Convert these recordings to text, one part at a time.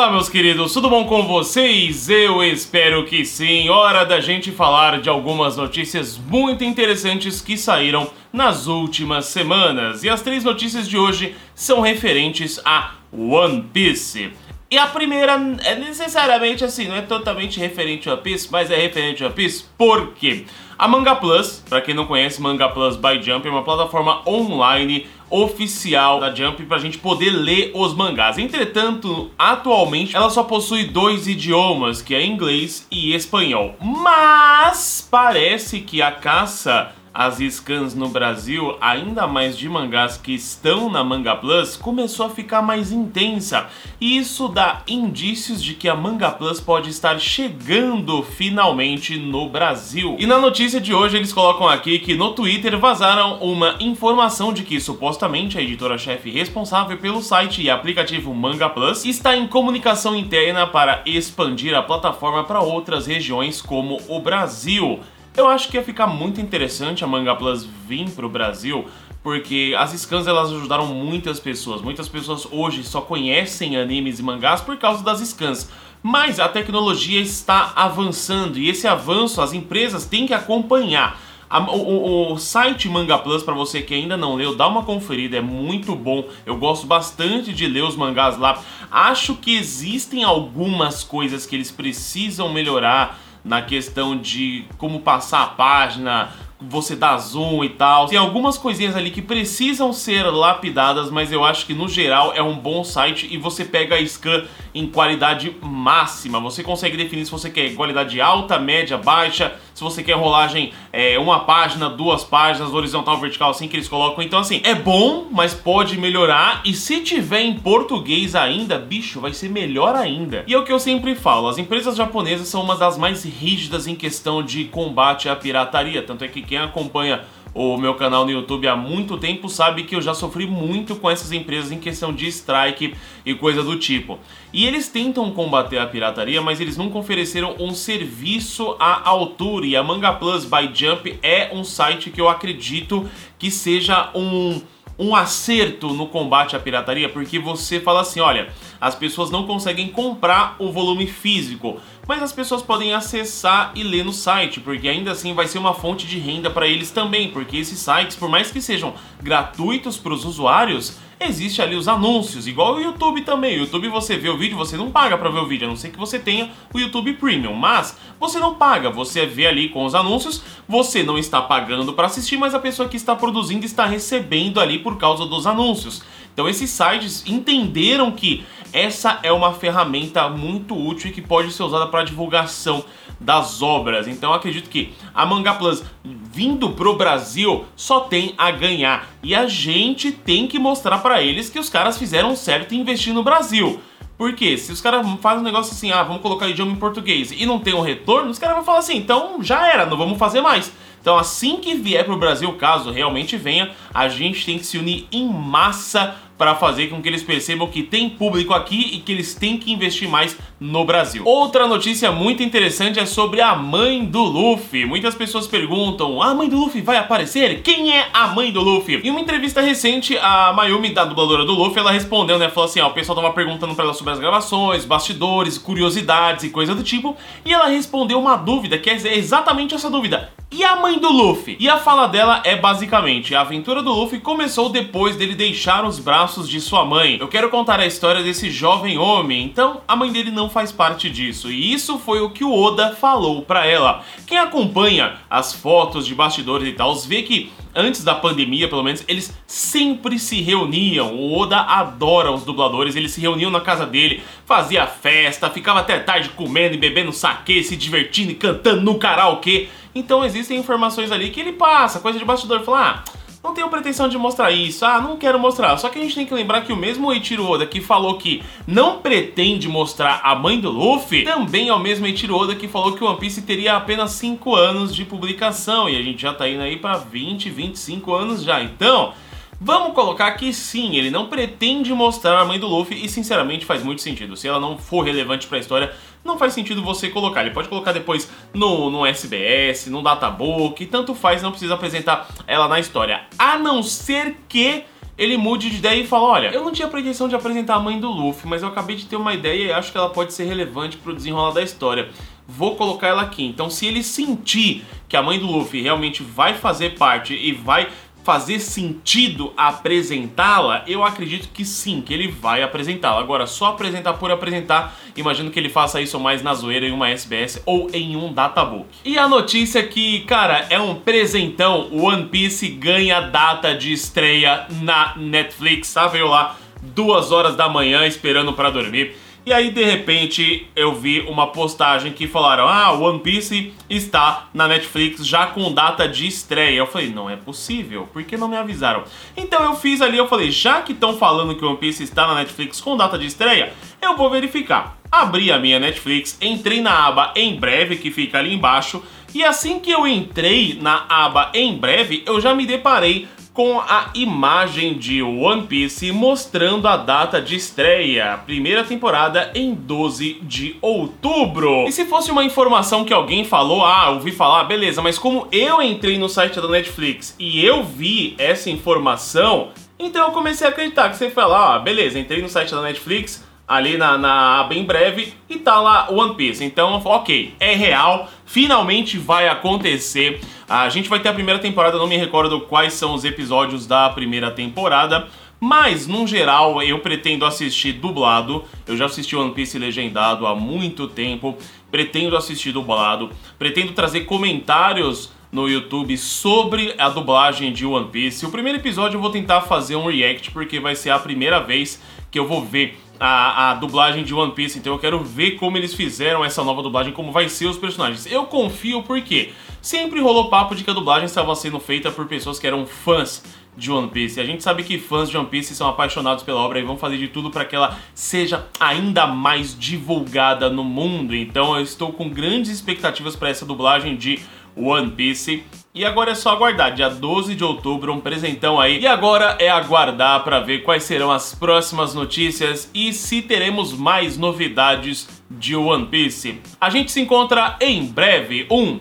Olá, meus queridos, tudo bom com vocês? Eu espero que sim. Hora da gente falar de algumas notícias muito interessantes que saíram nas últimas semanas. E as três notícias de hoje são referentes a One Piece. E a primeira é necessariamente assim, não é totalmente referente a One Piece, mas é referente a One Piece por quê? A Manga Plus, para quem não conhece, Manga Plus by Jump é uma plataforma online oficial da Jump para a gente poder ler os mangás. Entretanto, atualmente ela só possui dois idiomas, que é inglês e espanhol. Mas parece que a caça as scans no Brasil, ainda mais de mangás que estão na Manga Plus, começou a ficar mais intensa. E isso dá indícios de que a Manga Plus pode estar chegando finalmente no Brasil. E na notícia de hoje eles colocam aqui que no Twitter vazaram uma informação de que supostamente a editora-chefe responsável pelo site e aplicativo Manga Plus está em comunicação interna para expandir a plataforma para outras regiões como o Brasil. Eu acho que ia ficar muito interessante a Manga Plus vir para o Brasil, porque as scans elas ajudaram muitas pessoas. Muitas pessoas hoje só conhecem animes e mangás por causa das scans. Mas a tecnologia está avançando e esse avanço as empresas têm que acompanhar. A, o, o, site Manga Plus, para você que ainda não leu, dá uma conferida, é muito bom. Eu gosto bastante de ler os mangás lá. Acho que existem algumas coisas que eles precisam melhorar na questão de como passar a página, você dá zoom e tal. Tem algumas coisinhas ali que precisam ser lapidadas, mas eu acho que no geral é um bom site e você pega a scan em qualidade máxima. Você consegue definir se você quer qualidade alta, média, baixa, se você quer rolagem é, uma página, duas páginas, horizontal, vertical, assim que eles colocam. Então assim, é bom, mas pode melhorar e se tiver em português ainda, bicho, vai ser melhor ainda. E é o que eu sempre falo, as empresas japonesas são uma das mais rígidas em questão de combate à pirataria, tanto é que quem acompanha o meu canal no YouTube há muito tempo sabe que eu já sofri muito com essas empresas em questão de strike e coisa do tipo. E eles tentam combater a pirataria, mas eles nunca ofereceram um serviço à altura. E a Manga Plus by Jump é um site que eu acredito que seja um um acerto no combate à pirataria, porque você fala assim, olha, as pessoas não conseguem comprar o volume físico, mas as pessoas podem acessar e ler no site, porque ainda assim vai ser uma fonte de renda para eles também, porque esses sites, por mais que sejam gratuitos para os usuários, existe ali os anúncios, igual o YouTube também. O YouTube você vê o vídeo, você não paga para ver o vídeo, a não ser que você tenha o YouTube Premium, mas você não paga, você vê ali com os anúncios, você não está pagando para assistir, mas a pessoa que está produzindo está recebendo ali por causa dos anúncios. Então esses sites entenderam que essa é uma ferramenta muito útil e que pode ser usada para divulgação das obras. Então acredito que a Manga Plus vindo pro Brasil só tem a ganhar e a gente tem que mostrar para eles que os caras fizeram certo em investir no Brasil. Porque se os caras fazem um negócio assim, ah, vamos colocar idioma em português e não tem um retorno, os caras vão falar assim, então já era, não vamos fazer mais. Então, assim que vier para o Brasil, caso realmente venha, a gente tem que se unir em massa para fazer com que eles percebam que tem público aqui e que eles têm que investir mais no Brasil. Outra notícia muito interessante é sobre a mãe do Luffy. Muitas pessoas perguntam: a mãe do Luffy vai aparecer? Quem é a mãe do Luffy? Em uma entrevista recente, a Mayumi, da dubladora do Luffy, ela respondeu, né? Falou assim: ó, o pessoal tava perguntando para ela sobre as gravações, bastidores, curiosidades e coisa do tipo, e ela respondeu uma dúvida, que é exatamente essa dúvida. E a mãe do Luffy? E a fala dela é basicamente: a aventura do Luffy começou depois dele deixar os braços de sua mãe. Eu quero contar a história desse jovem homem, então a mãe dele não faz parte disso. E isso foi o que o Oda falou para ela. Quem acompanha as fotos de bastidores e tal, vê que antes da pandemia, pelo menos, eles sempre se reuniam. O Oda adora os dubladores, eles se reuniam na casa dele, fazia festa, ficava até tarde comendo e bebendo saque, se divertindo e cantando no karaokê. Então existem informações ali que ele passa, coisa de bastidor, fala, ah, não tenho pretensão de mostrar isso, ah, não quero mostrar. Só que a gente tem que lembrar que o mesmo Eiichiro Oda que falou que não pretende mostrar a mãe do Luffy, também é o mesmo Eiichiro Oda que falou que o One Piece teria apenas 5 anos de publicação, e a gente já tá indo aí para 20, 25 anos já. Então, Vamos colocar que sim, ele não pretende mostrar a mãe do Luffy e sinceramente faz muito sentido. Se ela não for relevante para a história, não faz sentido você colocar. Ele pode colocar depois no, no SBS, no databook, tanto faz, não precisa apresentar ela na história. A não ser que ele mude de ideia e fala: Olha, eu não tinha pretensão de apresentar a mãe do Luffy, mas eu acabei de ter uma ideia e acho que ela pode ser relevante pro desenrolar da história. Vou colocar ela aqui. Então, se ele sentir que a mãe do Luffy realmente vai fazer parte e vai fazer sentido apresentá-la, eu acredito que sim, que ele vai apresentá-la. Agora, só apresentar por apresentar, imagino que ele faça isso mais na zoeira em uma SBS ou em um databook. E a notícia que, cara, é um presentão, One Piece ganha data de estreia na Netflix, tá? Veio lá duas horas da manhã esperando para dormir. E aí, de repente, eu vi uma postagem que falaram: Ah, One Piece está na Netflix já com data de estreia. Eu falei: Não é possível, por que não me avisaram? Então eu fiz ali, eu falei: Já que estão falando que One Piece está na Netflix com data de estreia, eu vou verificar. Abri a minha Netflix, entrei na aba Em Breve, que fica ali embaixo, e assim que eu entrei na aba Em Breve, eu já me deparei com a imagem de One Piece mostrando a data de estreia, primeira temporada em 12 de outubro. E se fosse uma informação que alguém falou, ah, ouvi falar, beleza, mas como eu entrei no site da Netflix e eu vi essa informação, então eu comecei a acreditar que você fala, ah, beleza, entrei no site da Netflix, ali na, na aba em breve e tá lá One Piece. Então, ok, é real, finalmente vai acontecer. A gente vai ter a primeira temporada, não me recordo quais são os episódios da primeira temporada. Mas, no geral, eu pretendo assistir dublado. Eu já assisti One Piece legendado há muito tempo. Pretendo assistir dublado. Pretendo trazer comentários no YouTube sobre a dublagem de One Piece. O primeiro episódio eu vou tentar fazer um react, porque vai ser a primeira vez que eu vou ver a, a, dublagem de One Piece, então eu quero ver como eles fizeram essa nova dublagem, como vai ser os personagens. Eu confio porque sempre rolou papo de que a dublagem estava sendo feita por pessoas que eram fãs de One Piece. A gente sabe que fãs de One Piece são apaixonados pela obra e vão fazer de tudo para que ela seja ainda mais divulgada no mundo. Então eu estou com grandes expectativas para essa dublagem de One Piece. E agora é só aguardar, dia 12 de outubro, um presentão aí. E agora é aguardar para ver quais serão as próximas notícias e se teremos mais novidades de One Piece. A gente se encontra em breve. Um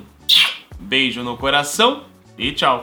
beijo no coração e tchau.